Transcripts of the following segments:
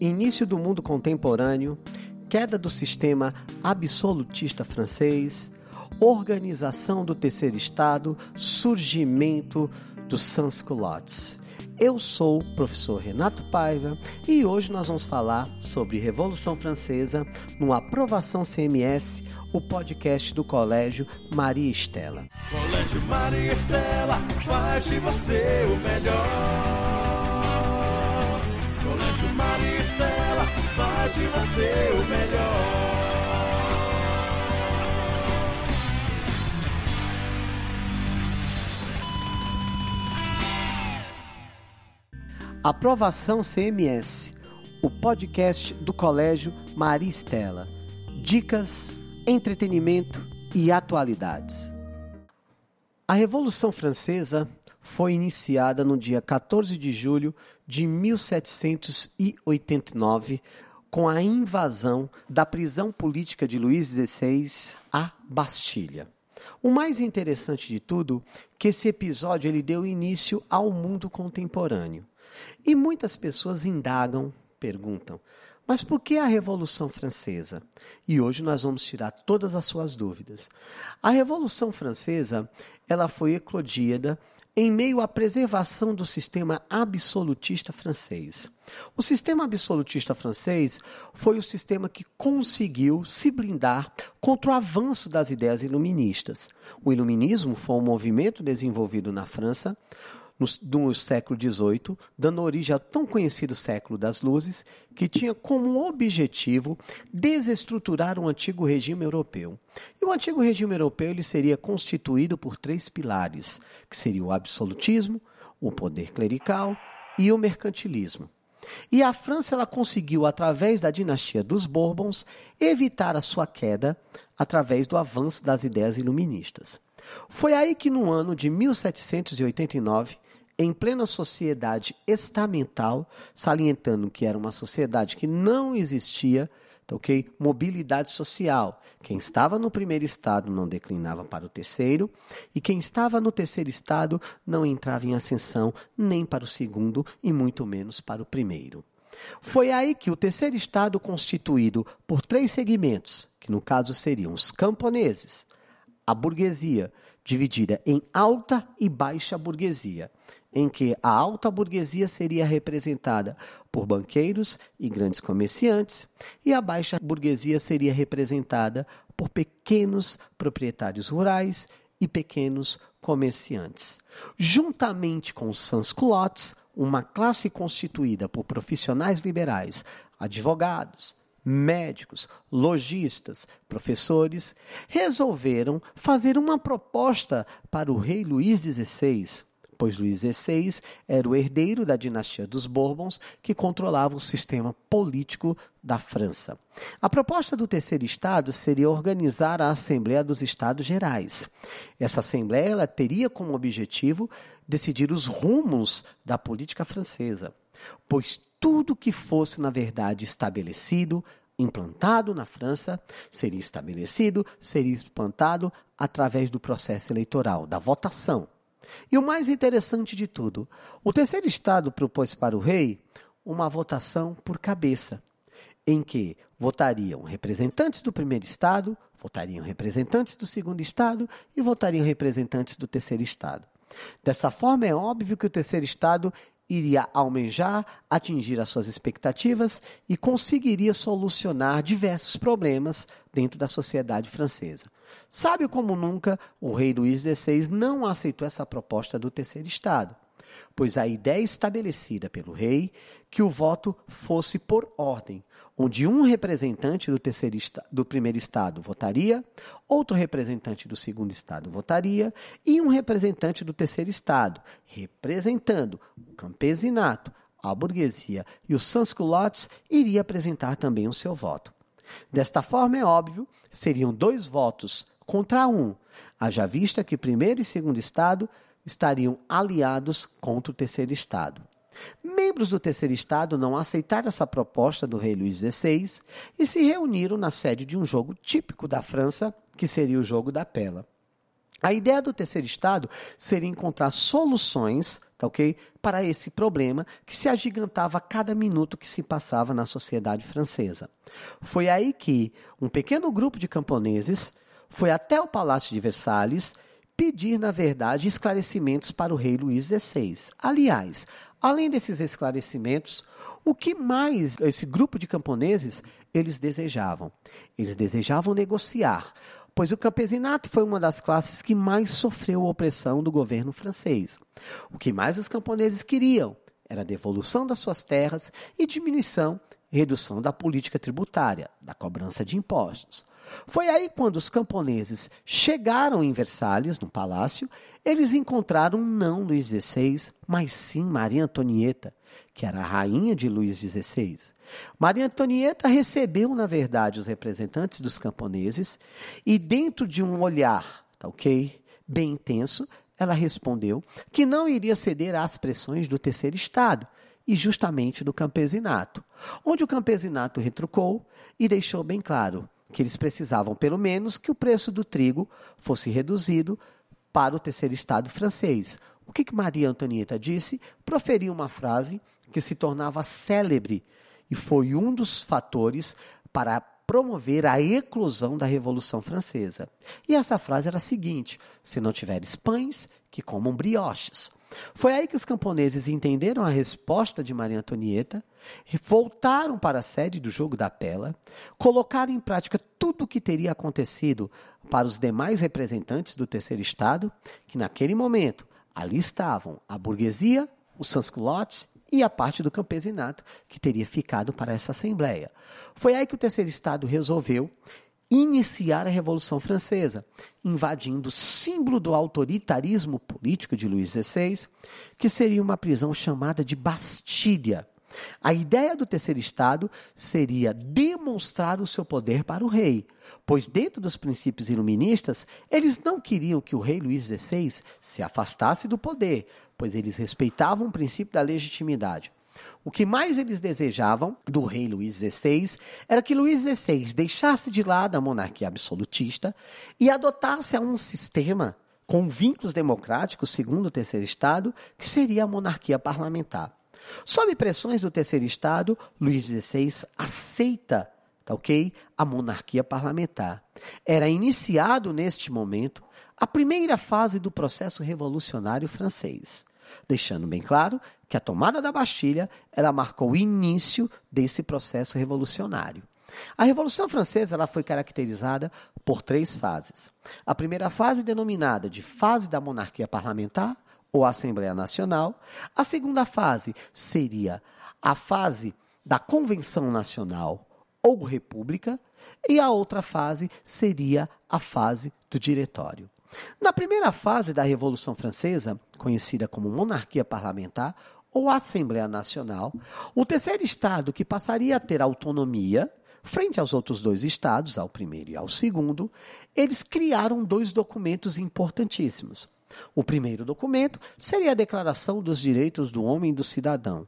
início do mundo contemporâneo, queda do sistema absolutista francês, organização do terceiro estado, surgimento dos sans-culottes. Eu sou o professor Renato Paiva e hoje nós vamos falar sobre Revolução Francesa no Aprovação CMS, o podcast do Colégio Maria Estela. Colégio Maria Estela faz de você o melhor. Faz de você o melhor. Aprovação CMS, o podcast do Colégio Maria Estela. Dicas, entretenimento e atualidades. A Revolução Francesa foi iniciada no dia 14 de julho de 1789 com a invasão da prisão política de Luís XVI à Bastilha. O mais interessante de tudo que esse episódio ele deu início ao mundo contemporâneo. E muitas pessoas indagam, perguntam, mas por que a Revolução Francesa? E hoje nós vamos tirar todas as suas dúvidas. A Revolução Francesa, ela foi eclodida em meio à preservação do sistema absolutista francês. O sistema absolutista francês foi o sistema que conseguiu se blindar contra o avanço das ideias iluministas. O iluminismo foi um movimento desenvolvido na França no, no século XVIII, dando origem ao tão conhecido século das luzes, que tinha como objetivo desestruturar o antigo regime europeu. E o antigo regime europeu ele seria constituído por três pilares, que seria o absolutismo, o poder clerical e o mercantilismo. E a França ela conseguiu, através da dinastia dos Bourbons, evitar a sua queda através do avanço das ideias iluministas. Foi aí que, no ano de 1789, em plena sociedade estamental, salientando que era uma sociedade que não existia, tá ok? Mobilidade social. Quem estava no primeiro estado não declinava para o terceiro, e quem estava no terceiro estado não entrava em ascensão nem para o segundo e muito menos para o primeiro. Foi aí que o terceiro estado, constituído por três segmentos, que no caso seriam os camponeses, a burguesia, dividida em alta e baixa burguesia, em que a alta burguesia seria representada por banqueiros e grandes comerciantes, e a baixa burguesia seria representada por pequenos proprietários rurais e pequenos comerciantes. Juntamente com os sans-culottes, uma classe constituída por profissionais liberais, advogados, médicos, lojistas, professores, resolveram fazer uma proposta para o rei Luís XVI pois Luís XVI era o herdeiro da dinastia dos Bourbons, que controlava o sistema político da França. A proposta do terceiro estado seria organizar a Assembleia dos Estados Gerais. Essa Assembleia teria como objetivo decidir os rumos da política francesa, pois tudo que fosse, na verdade, estabelecido implantado na França seria estabelecido, seria implantado através do processo eleitoral, da votação. E o mais interessante de tudo, o terceiro estado propôs para o rei uma votação por cabeça, em que votariam representantes do primeiro estado, votariam representantes do segundo estado e votariam representantes do terceiro estado. Dessa forma, é óbvio que o terceiro estado iria almejar atingir as suas expectativas e conseguiria solucionar diversos problemas dentro da sociedade francesa. Sabe como nunca, o rei Luís XVI não aceitou essa proposta do terceiro estado, pois a ideia estabelecida pelo rei que o voto fosse por ordem, onde um representante do, terceiro, do primeiro estado votaria, outro representante do segundo estado votaria e um representante do terceiro estado, representando o campesinato, a burguesia e os sans-culottes, iria apresentar também o seu voto. Desta forma, é óbvio, seriam dois votos contra um, haja vista que primeiro e segundo estado estariam aliados contra o terceiro estado. Membros do terceiro estado não aceitaram essa proposta do rei Luís XVI e se reuniram na sede de um jogo típico da França, que seria o jogo da pela. A ideia do terceiro estado seria encontrar soluções tá ok? Para esse problema que se agigantava a cada minuto que se passava na sociedade francesa. Foi aí que um pequeno grupo de camponeses foi até o Palácio de Versalhes pedir, na verdade, esclarecimentos para o rei Luís XVI. Aliás, além desses esclarecimentos, o que mais esse grupo de camponeses eles desejavam? Eles desejavam negociar, pois o campesinato foi uma das classes que mais sofreu a opressão do governo francês. O que mais os camponeses queriam era a devolução das suas terras e diminuição e redução da política tributária, da cobrança de impostos. Foi aí quando os camponeses chegaram em Versalhes, no palácio, eles encontraram não Luís XVI, mas sim Maria Antonieta, que era a rainha de Luís XVI. Maria Antonieta recebeu, na verdade, os representantes dos camponeses e, dentro de um olhar, tá ok? Bem intenso, ela respondeu que não iria ceder às pressões do terceiro Estado e justamente do campesinato, onde o campesinato retrucou e deixou bem claro que eles precisavam, pelo menos, que o preço do trigo fosse reduzido para o terceiro Estado francês. O que, que Maria Antonieta disse? Proferiu uma frase que se tornava célebre e foi um dos fatores para promover a eclosão da Revolução Francesa. E essa frase era a seguinte: se não tiveres pães, que comam brioches. Foi aí que os camponeses entenderam a resposta de Maria Antonieta, voltaram para a sede do jogo da Pela, colocaram em prática tudo o que teria acontecido para os demais representantes do terceiro Estado, que naquele momento ali estavam a burguesia, os sans-culottes e a parte do campesinato que teria ficado para essa Assembleia. Foi aí que o terceiro Estado resolveu iniciar a Revolução Francesa, invadindo o símbolo do autoritarismo político de Luís XVI, que seria uma prisão chamada de Bastilha. A ideia do terceiro Estado seria demonstrar o seu poder para o rei, pois, dentro dos princípios iluministas, eles não queriam que o rei Luís XVI se afastasse do poder, pois eles respeitavam o princípio da legitimidade. O que mais eles desejavam do rei Luís XVI era que Luís XVI deixasse de lado a monarquia absolutista e adotasse um sistema com vínculos democráticos, segundo o terceiro Estado, que seria a monarquia parlamentar. Sob pressões do terceiro Estado, Luís XVI aceita tá ok? A monarquia parlamentar. Era iniciado neste momento a primeira fase do processo revolucionário francês deixando bem claro que a tomada da Bastilha ela marcou o início desse processo revolucionário. A Revolução Francesa ela foi caracterizada por três fases. A primeira fase, denominada de fase da monarquia parlamentar ou Assembleia Nacional. A segunda fase seria a fase da Convenção Nacional ou República. E a outra fase seria a fase do Diretório. Na primeira fase da Revolução Francesa, conhecida como monarquia parlamentar ou Assembleia Nacional, o terceiro estado que passaria a ter autonomia frente aos outros dois estados, ao primeiro e ao segundo, eles criaram dois documentos importantíssimos. O primeiro documento seria a Declaração dos Direitos do Homem e do Cidadão,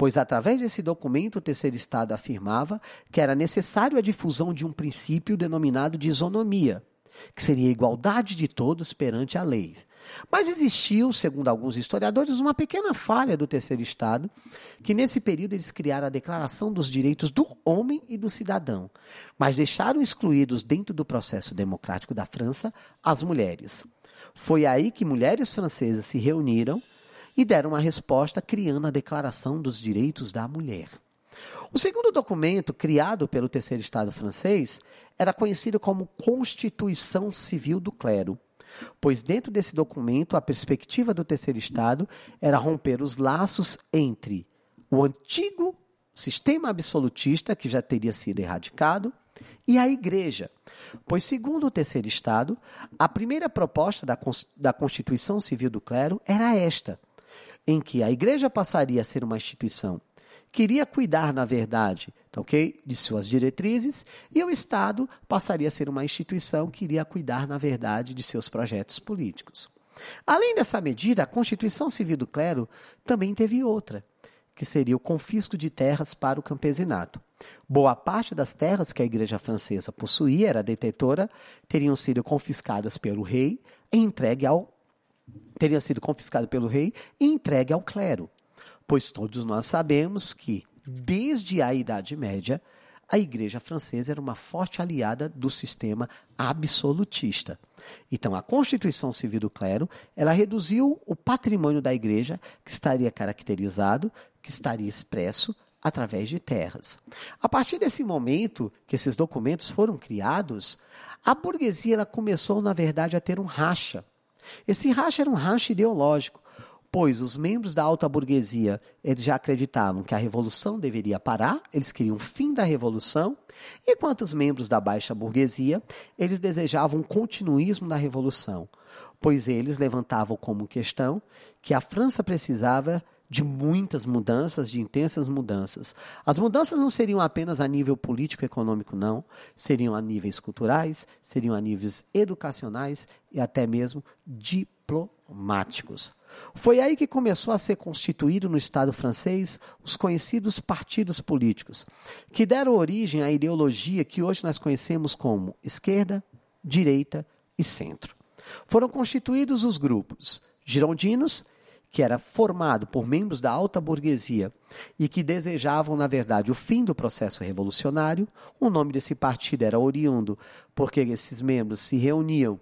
pois através desse documento o terceiro estado afirmava que era necessário a difusão de um princípio denominado de isonomia, que seria a igualdade de todos perante a lei. Mas existiu, segundo alguns historiadores, uma pequena falha do terceiro Estado, que nesse período eles criaram a Declaração dos Direitos do Homem e do Cidadão, mas deixaram excluídos dentro do processo democrático da França as mulheres. Foi aí que mulheres francesas se reuniram e deram uma resposta criando a Declaração dos Direitos da Mulher. O segundo documento, criado pelo terceiro Estado francês, era conhecido como Constituição Civil do Clero, pois dentro desse documento a perspectiva do terceiro Estado era romper os laços entre o antigo sistema absolutista, que já teria sido erradicado, e a Igreja. Pois, segundo o terceiro Estado, a primeira proposta da, da Constituição Civil do Clero era esta, em que a Igreja passaria a ser uma instituição queria cuidar, na verdade, tá ok? De suas diretrizes, e o Estado passaria a ser uma instituição que iria cuidar, na verdade, de seus projetos políticos. Além dessa medida, a Constituição Civil do Clero também teve outra, que seria o confisco de terras para o campesinato. Boa parte das terras que a Igreja Francesa possuía, era detetora, teriam sido confiscadas pelo rei e entregue ao teria sido confiscado pelo rei e entregue ao clero, pois todos nós sabemos que, desde a Idade Média, a Igreja Francesa era uma forte aliada do sistema absolutista. Então, a Constituição Civil do Clero, ela reduziu o patrimônio da Igreja, que estaria caracterizado, que estaria expresso através de terras. A partir desse momento que esses documentos foram criados, a burguesia ela começou, na verdade, a ter um racha. Esse racha era um racha ideológico pois os membros da alta burguesia eles já acreditavam que a revolução deveria parar, eles queriam o fim da revolução, enquanto os membros da baixa burguesia eles desejavam um continuismo da revolução, pois eles levantavam como questão que a França precisava de muitas mudanças, de intensas mudanças. As mudanças não seriam apenas a nível político e econômico, não. Seriam a níveis culturais, seriam a níveis educacionais e até mesmo diplomáticos. Foi aí que começou a ser constituído no Estado francês os conhecidos partidos políticos, que deram origem à ideologia que hoje nós conhecemos como esquerda, direita e centro. Foram constituídos os grupos girondinos, que era formado por membros da alta burguesia e que desejavam, na verdade, o fim do processo revolucionário. O nome desse partido era oriundo porque esses membros se reuniam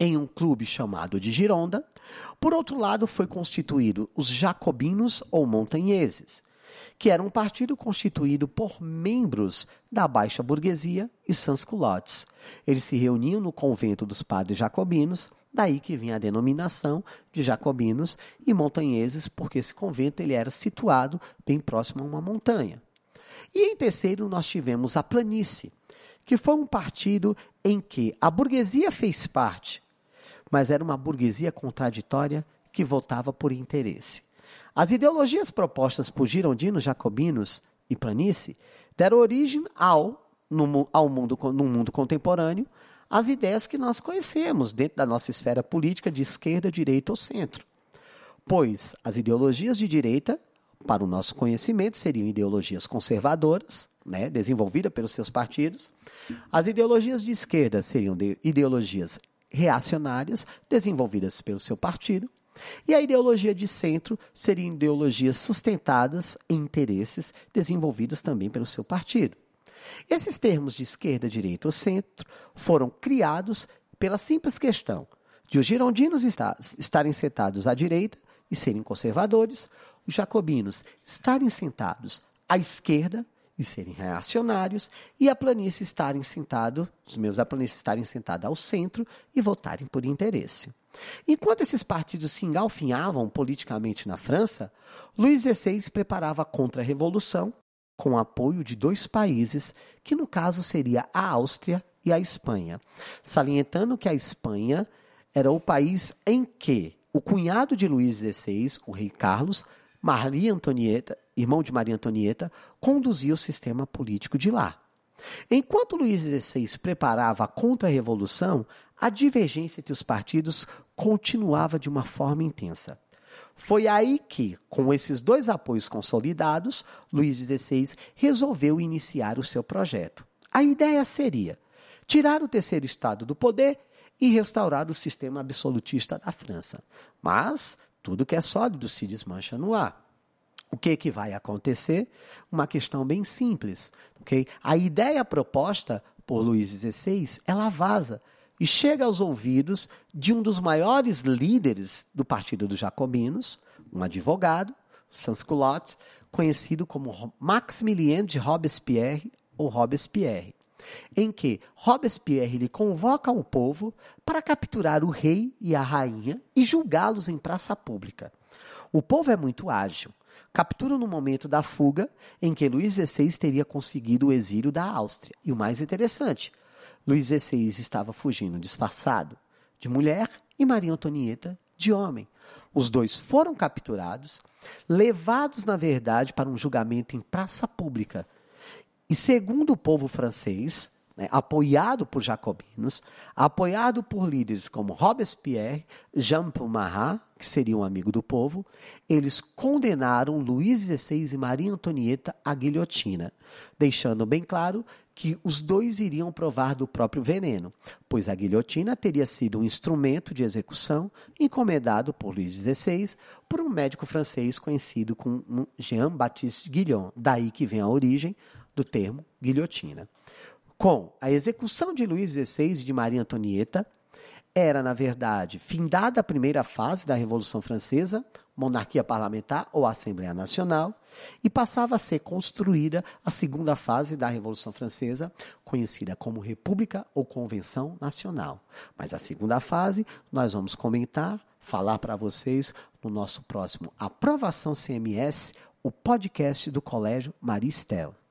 em um clube chamado de Gironda. Por outro lado, foi constituído os jacobinos ou montanheses, que era um partido constituído por membros da baixa burguesia e sans-culottes. Eles se reuniam no convento dos padres jacobinos, daí que vinha a denominação de jacobinos e montanheses, porque esse convento ele era situado bem próximo a uma montanha. E em terceiro, nós tivemos a planície, que foi um partido em que a burguesia fez parte, mas era uma burguesia contraditória que votava por interesse. As ideologias propostas por girondinos, jacobinos e planície deram origem ao, no, ao mundo, no mundo contemporâneo, as ideias que nós conhecemos dentro da nossa esfera política de esquerda, direita ou centro. Pois as ideologias de direita, para o nosso conhecimento, seriam ideologias conservadoras, né, desenvolvidas pelos seus partidos. As ideologias de esquerda seriam de ideologias reacionárias desenvolvidas pelo seu partido. E a ideologia de centro seriam ideologias sustentadas em interesses desenvolvidas também pelo seu partido. Esses termos de esquerda, direita ou centro foram criados pela simples questão de os girondinos estarem sentados à direita e serem conservadores, os jacobinos estarem sentados à esquerda e serem reacionários, e a planície estarem sentado, os meus da planície estarem sentados ao centro e votarem por interesse. Enquanto esses partidos se engalfinhavam politicamente na França, Luís XVI preparava a contra-revolução com apoio de dois países, que no caso seria a Áustria e a Espanha, salientando que a Espanha era o país em que o cunhado de Luís XVI, o rei Carlos, Maria Antonieta, irmão de Maria Antonieta, conduzia o sistema político de lá. Enquanto Luís XVI preparava a contra-revolução, a divergência entre os partidos continuava de uma forma intensa. Foi aí que, com esses dois apoios consolidados, Luís XVI resolveu iniciar o seu projeto. A ideia seria tirar o terceiro Estado do poder e restaurar o sistema absolutista da França. Mas tudo que é sólido se desmancha no ar. O que, que vai acontecer? Uma questão bem simples. Okay? A ideia proposta por Luís XVI, ela vaza e chega aos ouvidos de um dos maiores líderes do Partido dos Jacobinos, um advogado, Sans-Culotte, conhecido como Maximilien de Robespierre ou Robespierre, em que Robespierre lhe convoca o povo para capturar o rei e a rainha e julgá-los em praça pública. O povo é muito ágil, captura no momento da fuga em que Luís XVI teria conseguido o exílio da Áustria. E o mais interessante, Luís XVI estava fugindo disfarçado de mulher e Maria Antonieta de homem. Os dois foram capturados, levados, na verdade, para um julgamento em praça pública. E segundo o povo francês, né, apoiado por jacobinos, apoiado por líderes como Robespierre, Jean Paul Marat, que seria um amigo do povo, eles condenaram Luís XVI e Maria Antonieta à guilhotina, deixando bem claro que os dois iriam provar do próprio veneno, pois a guilhotina teria sido um instrumento de execução encomendado por Luís XVI por um médico francês conhecido como Jean-Baptiste Guillon, daí que vem a origem do termo guilhotina. Com a execução de Luís XVI e de Maria Antonieta, era, na verdade, findada a primeira fase da Revolução Francesa, monarquia parlamentar ou Assembleia Nacional, e passava a ser construída a segunda fase da Revolução Francesa, conhecida como República ou Convenção Nacional. Mas a segunda fase nós vamos comentar, falar para vocês no nosso próximo Aprovação CMS, o podcast do Colégio Maristela.